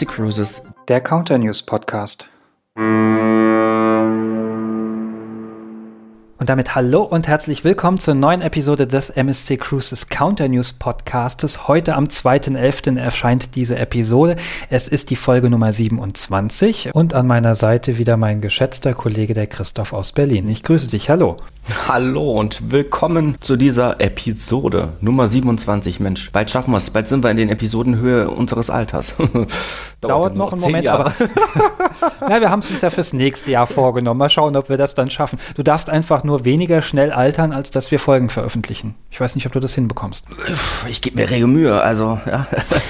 MSC Cruises, der Counter News Podcast. Damit hallo und herzlich willkommen zur neuen Episode des MSC Cruises Counter News Podcastes. Heute am 2.11. erscheint diese Episode. Es ist die Folge Nummer 27 und an meiner Seite wieder mein geschätzter Kollege der Christoph aus Berlin. Ich grüße dich. Hallo. Hallo und willkommen zu dieser Episode Nummer 27. Mensch, bald schaffen wir es. Bald sind wir in den Episodenhöhe unseres Alters. Dauert, Dauert noch einen Moment, Jahre. aber na, wir haben es uns ja fürs nächste Jahr vorgenommen. Mal schauen, ob wir das dann schaffen. Du darfst einfach nur weniger schnell altern, als dass wir Folgen veröffentlichen. Ich weiß nicht, ob du das hinbekommst. Ich gebe mir rege Mühe, also ja,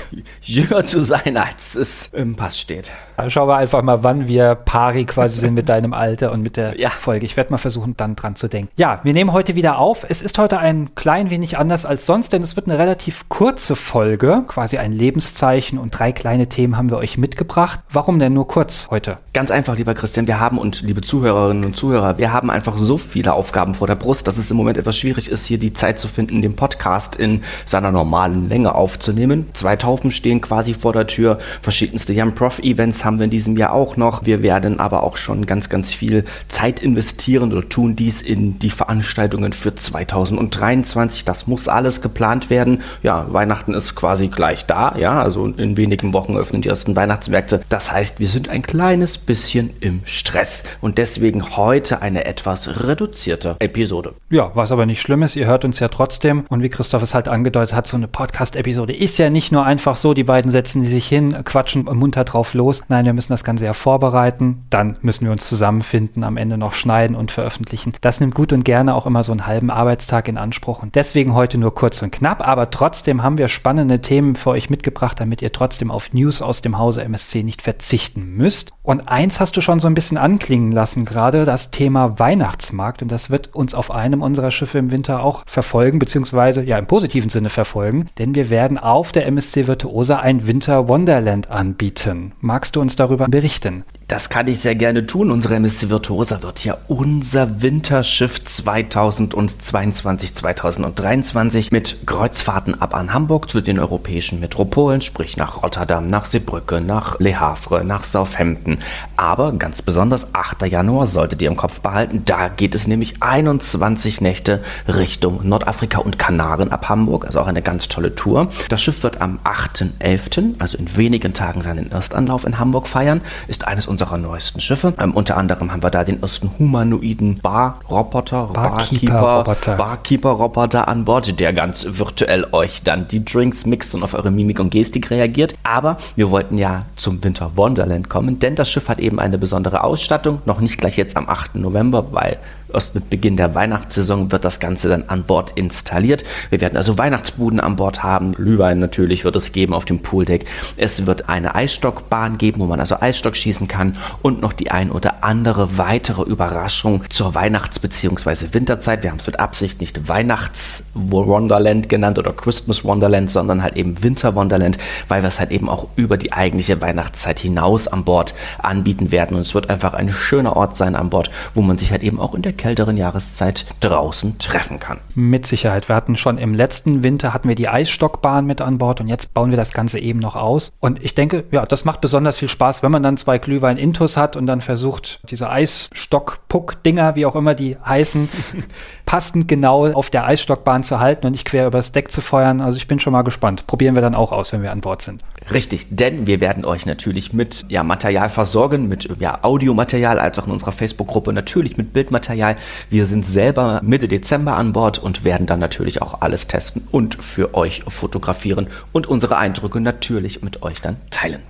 jünger zu sein, als es im Pass steht. Also schauen wir einfach mal, wann wir pari quasi sind mit deinem Alter und mit der ja. Folge. Ich werde mal versuchen, dann dran zu denken. Ja, wir nehmen heute wieder auf. Es ist heute ein klein wenig anders als sonst, denn es wird eine relativ kurze Folge, quasi ein Lebenszeichen und drei kleine Themen haben wir euch mitgebracht. Warum denn nur kurz heute? Ganz einfach, lieber Christian, wir haben und liebe Zuhörerinnen und Zuhörer, wir haben einfach so viel viele Aufgaben vor der Brust, dass es im Moment etwas schwierig ist, hier die Zeit zu finden, den Podcast in seiner normalen Länge aufzunehmen. Zwei Taufen stehen quasi vor der Tür. Verschiedenste Young Prof Events haben wir in diesem Jahr auch noch. Wir werden aber auch schon ganz, ganz viel Zeit investieren oder tun dies in die Veranstaltungen für 2023. Das muss alles geplant werden. Ja, Weihnachten ist quasi gleich da. Ja, also in wenigen Wochen öffnen die ersten Weihnachtsmärkte. Das heißt, wir sind ein kleines bisschen im Stress und deswegen heute eine etwas reduzierte reduzierte Episode. Ja, was aber nicht schlimm ist, ihr hört uns ja trotzdem. Und wie Christoph es halt angedeutet hat, so eine Podcast-Episode ist ja nicht nur einfach so, die beiden setzen sich hin, quatschen munter drauf los. Nein, wir müssen das Ganze ja vorbereiten. Dann müssen wir uns zusammenfinden, am Ende noch schneiden und veröffentlichen. Das nimmt gut und gerne auch immer so einen halben Arbeitstag in Anspruch. Und deswegen heute nur kurz und knapp. Aber trotzdem haben wir spannende Themen für euch mitgebracht, damit ihr trotzdem auf News aus dem Hause MSC nicht verzichten müsst. Und eins hast du schon so ein bisschen anklingen lassen, gerade das Thema Weihnachtsmarkt. Und das wird uns auf einem unserer Schiffe im Winter auch verfolgen, beziehungsweise ja im positiven Sinne verfolgen, denn wir werden auf der MSC Virtuosa ein Winter Wonderland anbieten. Magst du uns darüber berichten? Das kann ich sehr gerne tun. Unsere MSC Virtuosa wird ja unser Winterschiff 2022, 2023 mit Kreuzfahrten ab an Hamburg zu den europäischen Metropolen, sprich nach Rotterdam, nach Seebrücke, nach Le Havre, nach Southampton. Aber ganz besonders 8. Januar solltet ihr im Kopf behalten, da geht es nämlich 21 Nächte Richtung Nordafrika und Kanaren ab Hamburg, also auch eine ganz tolle Tour. Das Schiff wird am 8.11., also in wenigen Tagen seinen Erstanlauf in Hamburg feiern, ist eines unserer unserer neuesten Schiffe. Ähm, unter anderem haben wir da den ersten humanoiden Bar-Roboter, Barkeeper-Roboter Barkeeper an Bord, der ganz virtuell euch dann die Drinks mixt und auf eure Mimik und Gestik reagiert. Aber wir wollten ja zum Winter Wonderland kommen, denn das Schiff hat eben eine besondere Ausstattung. Noch nicht gleich jetzt am 8. November, weil Erst mit Beginn der Weihnachtssaison wird das Ganze dann an Bord installiert. Wir werden also Weihnachtsbuden an Bord haben. Glühwein natürlich wird es geben auf dem Pooldeck. Es wird eine Eisstockbahn geben, wo man also Eisstock schießen kann und noch die ein oder andere weitere Überraschung zur Weihnachts- bzw. Winterzeit. Wir haben es mit Absicht nicht Weihnachts-Wonderland genannt oder Christmas Wonderland, sondern halt eben Winter Wonderland, weil wir es halt eben auch über die eigentliche Weihnachtszeit hinaus an Bord anbieten werden. Und es wird einfach ein schöner Ort sein an Bord, wo man sich halt eben auch in der kälteren Jahreszeit draußen treffen kann. Mit Sicherheit. Wir hatten schon im letzten Winter hatten wir die Eisstockbahn mit an Bord und jetzt bauen wir das Ganze eben noch aus. Und ich denke, ja, das macht besonders viel Spaß, wenn man dann zwei Glühwein-Intus hat und dann versucht, diese Eisstock-Puck-Dinger, wie auch immer die heißen, passend genau auf der Eisstockbahn zu halten und nicht quer übers Deck zu feuern. Also ich bin schon mal gespannt. Probieren wir dann auch aus, wenn wir an Bord sind. Richtig, denn wir werden euch natürlich mit ja, Material versorgen, mit ja, Audiomaterial, als auch in unserer Facebook-Gruppe natürlich mit Bildmaterial. Wir sind selber Mitte Dezember an Bord und werden dann natürlich auch alles testen und für euch fotografieren und unsere Eindrücke natürlich mit euch dann teilen.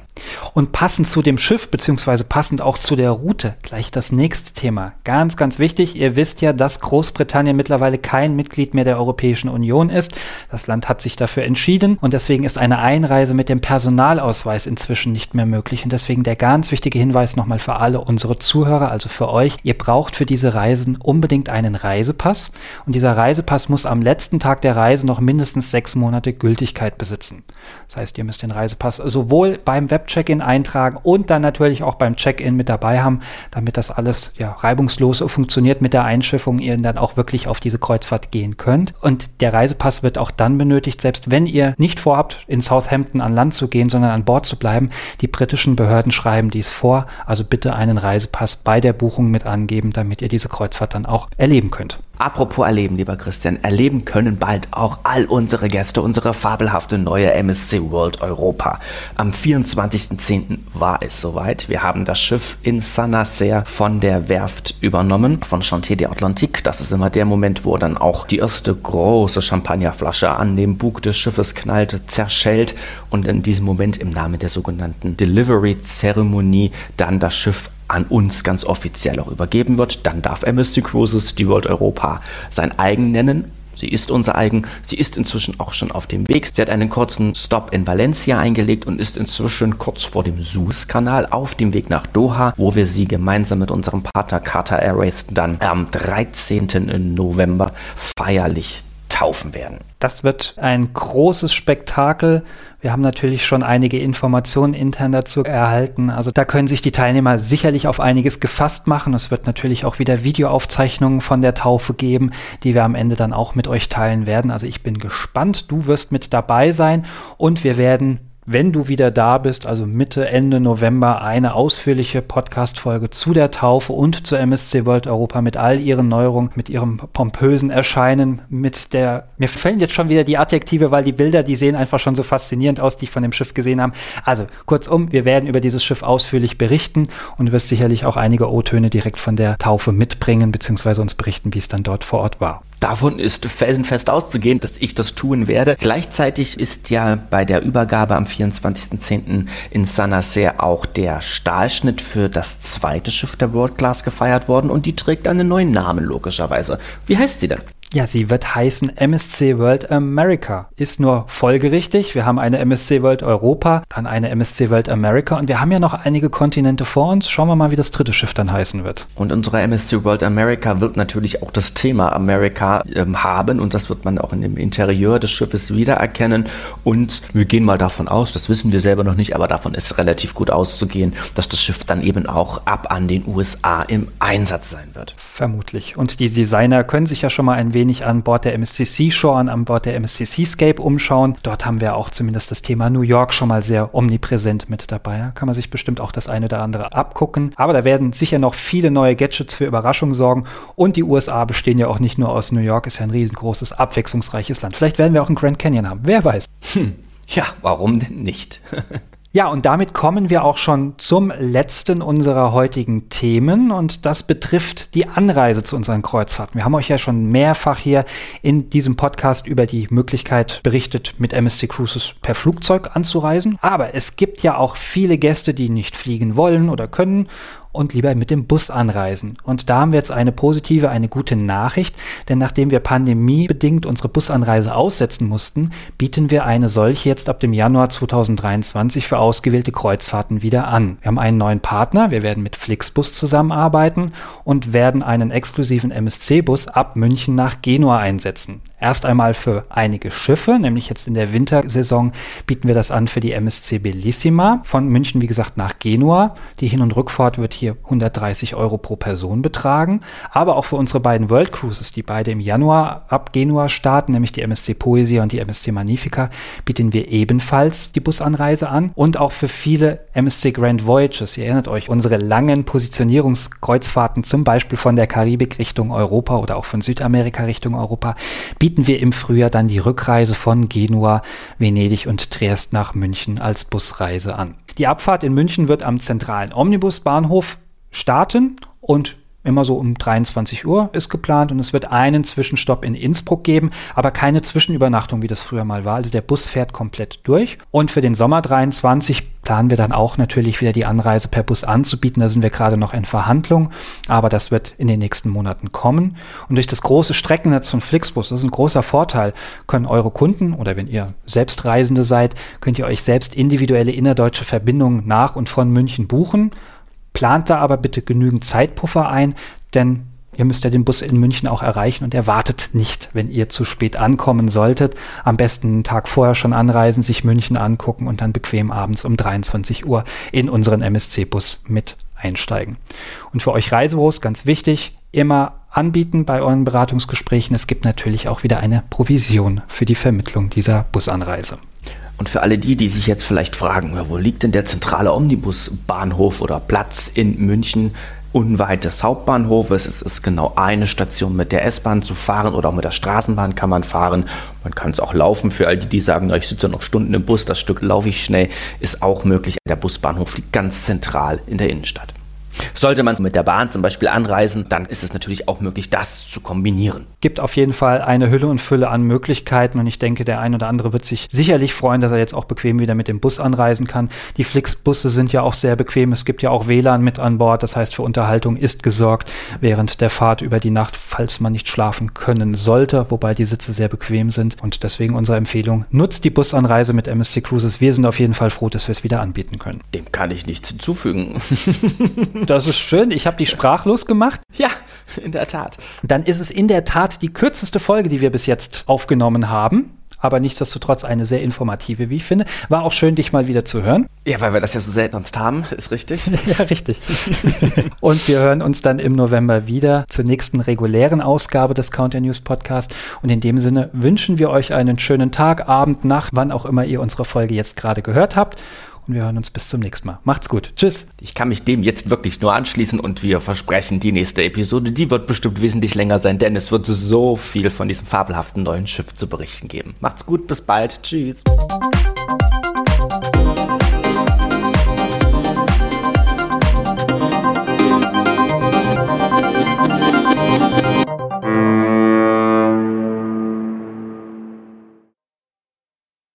Und passend zu dem Schiff, beziehungsweise passend auch zu der Route, gleich das nächste Thema. Ganz, ganz wichtig, ihr wisst ja, dass Großbritannien mittlerweile kein Mitglied mehr der Europäischen Union ist. Das Land hat sich dafür entschieden und deswegen ist eine Einreise mit dem Personalausweis inzwischen nicht mehr möglich. Und deswegen der ganz wichtige Hinweis nochmal für alle unsere Zuhörer, also für euch, ihr braucht für diese Reisen unbedingt einen Reisepass. Und dieser Reisepass muss am letzten Tag der Reise noch mindestens sechs Monate Gültigkeit besitzen. Das heißt, ihr müsst den Reisepass sowohl beim Web Web-Check-In eintragen und dann natürlich auch beim Check-In mit dabei haben, damit das alles ja, reibungslos funktioniert mit der Einschiffung, ihr dann auch wirklich auf diese Kreuzfahrt gehen könnt. Und der Reisepass wird auch dann benötigt, selbst wenn ihr nicht vorhabt, in Southampton an Land zu gehen, sondern an Bord zu bleiben. Die britischen Behörden schreiben dies vor. Also bitte einen Reisepass bei der Buchung mit angeben, damit ihr diese Kreuzfahrt dann auch erleben könnt. Apropos erleben, lieber Christian, erleben können bald auch all unsere Gäste unsere fabelhafte neue MSC World Europa. Am 24.10. war es soweit. Wir haben das Schiff in Saint-Nazaire von der Werft übernommen, von Chantier de Atlantique. Das ist immer der Moment, wo dann auch die erste große Champagnerflasche an dem Bug des Schiffes knallt, zerschellt und in diesem Moment im Namen der sogenannten Delivery-Zeremonie dann das Schiff an uns ganz offiziell auch übergeben wird. Dann darf MSC Cruises die World Europa sein eigen nennen. Sie ist unser eigen. Sie ist inzwischen auch schon auf dem Weg. Sie hat einen kurzen Stop in Valencia eingelegt und ist inzwischen kurz vor dem Suezkanal auf dem Weg nach Doha, wo wir sie gemeinsam mit unserem Partner Qatar Airways dann am 13. November feierlich taufen werden. Das wird ein großes Spektakel. Wir haben natürlich schon einige Informationen intern dazu erhalten. Also da können sich die Teilnehmer sicherlich auf einiges gefasst machen. Es wird natürlich auch wieder Videoaufzeichnungen von der Taufe geben, die wir am Ende dann auch mit euch teilen werden. Also ich bin gespannt. Du wirst mit dabei sein und wir werden wenn du wieder da bist, also Mitte, Ende November, eine ausführliche Podcast-Folge zu der Taufe und zur MSC World Europa mit all ihren Neuerungen, mit ihrem pompösen Erscheinen, mit der, mir fällen jetzt schon wieder die Adjektive, weil die Bilder, die sehen einfach schon so faszinierend aus, die ich von dem Schiff gesehen haben. Also, kurzum, wir werden über dieses Schiff ausführlich berichten und du wirst sicherlich auch einige O-Töne direkt von der Taufe mitbringen, beziehungsweise uns berichten, wie es dann dort vor Ort war. Davon ist felsenfest auszugehen, dass ich das tun werde. Gleichzeitig ist ja bei der Übergabe am 24.10. in Sanasser auch der Stahlschnitt für das zweite Schiff der World Class gefeiert worden und die trägt einen neuen Namen logischerweise. Wie heißt sie denn? Ja, sie wird heißen MSC World America. Ist nur folgerichtig. Wir haben eine MSC World Europa, dann eine MSC World America und wir haben ja noch einige Kontinente vor uns. Schauen wir mal, wie das dritte Schiff dann heißen wird. Und unsere MSC World America wird natürlich auch das Thema America ähm, haben und das wird man auch in dem Interieur des Schiffes wiedererkennen. Und wir gehen mal davon aus, das wissen wir selber noch nicht, aber davon ist relativ gut auszugehen, dass das Schiff dann eben auch ab an den USA im Einsatz sein wird. Vermutlich. Und die Designer können sich ja schon mal ein wenig wenig an Bord der MSC Shore und an Bord der MSC Seascape umschauen. Dort haben wir auch zumindest das Thema New York schon mal sehr omnipräsent mit dabei. Da kann man sich bestimmt auch das eine oder andere abgucken. Aber da werden sicher noch viele neue Gadgets für Überraschungen sorgen. Und die USA bestehen ja auch nicht nur aus New York, ist ja ein riesengroßes, abwechslungsreiches Land. Vielleicht werden wir auch einen Grand Canyon haben. Wer weiß. Hm. Ja, warum denn nicht? Ja, und damit kommen wir auch schon zum letzten unserer heutigen Themen und das betrifft die Anreise zu unseren Kreuzfahrten. Wir haben euch ja schon mehrfach hier in diesem Podcast über die Möglichkeit berichtet, mit MSC Cruises per Flugzeug anzureisen. Aber es gibt ja auch viele Gäste, die nicht fliegen wollen oder können und lieber mit dem Bus anreisen. Und da haben wir jetzt eine positive, eine gute Nachricht, denn nachdem wir pandemiebedingt unsere Busanreise aussetzen mussten, bieten wir eine solche jetzt ab dem Januar 2023 für ausgewählte Kreuzfahrten wieder an. Wir haben einen neuen Partner, wir werden mit Flixbus zusammenarbeiten und werden einen exklusiven MSC-Bus ab München nach Genua einsetzen. Erst einmal für einige Schiffe, nämlich jetzt in der Wintersaison bieten wir das an für die MSC Bellissima von München, wie gesagt, nach Genua. Die Hin- und Rückfahrt wird hier 130 Euro pro Person betragen. Aber auch für unsere beiden World Cruises, die beide im Januar ab Genua starten, nämlich die MSC Poesia und die MSC Magnifica, bieten wir ebenfalls die Busanreise an. Und auch für viele MSC Grand Voyages, ihr erinnert euch, unsere langen Positionierungskreuzfahrten, zum Beispiel von der Karibik Richtung Europa oder auch von Südamerika Richtung Europa, bieten bieten wir im Frühjahr dann die Rückreise von Genua, Venedig und Triest nach München als Busreise an. Die Abfahrt in München wird am zentralen Omnibusbahnhof starten und Immer so um 23 Uhr ist geplant und es wird einen Zwischenstopp in Innsbruck geben, aber keine Zwischenübernachtung, wie das früher mal war. Also der Bus fährt komplett durch. Und für den Sommer 23 planen wir dann auch natürlich wieder die Anreise per Bus anzubieten. Da sind wir gerade noch in Verhandlung, aber das wird in den nächsten Monaten kommen. Und durch das große Streckennetz von Flixbus, das ist ein großer Vorteil, können eure Kunden oder wenn ihr selbst Reisende seid, könnt ihr euch selbst individuelle innerdeutsche Verbindungen nach und von München buchen Plant da aber bitte genügend Zeitpuffer ein, denn Ihr müsst ja den Bus in München auch erreichen und er wartet nicht, wenn ihr zu spät ankommen solltet. Am besten einen Tag vorher schon anreisen, sich München angucken und dann bequem abends um 23 Uhr in unseren MSC-Bus mit einsteigen. Und für euch Reisebüros ganz wichtig, immer anbieten bei euren Beratungsgesprächen. Es gibt natürlich auch wieder eine Provision für die Vermittlung dieser Busanreise. Und für alle die, die sich jetzt vielleicht fragen, wo liegt denn der zentrale Omnibusbahnhof oder Platz in München? unweit des Hauptbahnhofes. Es ist genau eine Station mit der S-Bahn zu fahren oder auch mit der Straßenbahn kann man fahren. Man kann es auch laufen. Für all die, die sagen, ich sitze noch Stunden im Bus, das Stück laufe ich schnell, ist auch möglich. Der Busbahnhof liegt ganz zentral in der Innenstadt. Sollte man mit der Bahn zum Beispiel anreisen, dann ist es natürlich auch möglich, das zu kombinieren. Gibt auf jeden Fall eine Hülle und Fülle an Möglichkeiten und ich denke, der ein oder andere wird sich sicherlich freuen, dass er jetzt auch bequem wieder mit dem Bus anreisen kann. Die Flixbusse sind ja auch sehr bequem. Es gibt ja auch WLAN mit an Bord, das heißt für Unterhaltung ist gesorgt während der Fahrt über die Nacht, falls man nicht schlafen können sollte, wobei die Sitze sehr bequem sind und deswegen unsere Empfehlung, nutzt die Busanreise mit MSC Cruises. Wir sind auf jeden Fall froh, dass wir es wieder anbieten können. Dem kann ich nichts hinzufügen. Das ist schön. Ich habe die sprachlos gemacht. Ja, in der Tat. Dann ist es in der Tat die kürzeste Folge, die wir bis jetzt aufgenommen haben. Aber nichtsdestotrotz eine sehr informative, wie ich finde. War auch schön, dich mal wieder zu hören. Ja, weil wir das ja so selten sonst haben, ist richtig. ja, richtig. und wir hören uns dann im November wieder zur nächsten regulären Ausgabe des Counter News Podcast. Und in dem Sinne wünschen wir euch einen schönen Tag, Abend, Nacht, wann auch immer ihr unsere Folge jetzt gerade gehört habt und wir hören uns bis zum nächsten Mal. Macht's gut. Tschüss. Ich kann mich dem jetzt wirklich nur anschließen und wir versprechen, die nächste Episode, die wird bestimmt wesentlich länger sein, denn es wird so viel von diesem fabelhaften neuen Schiff zu berichten geben. Macht's gut, bis bald. Tschüss.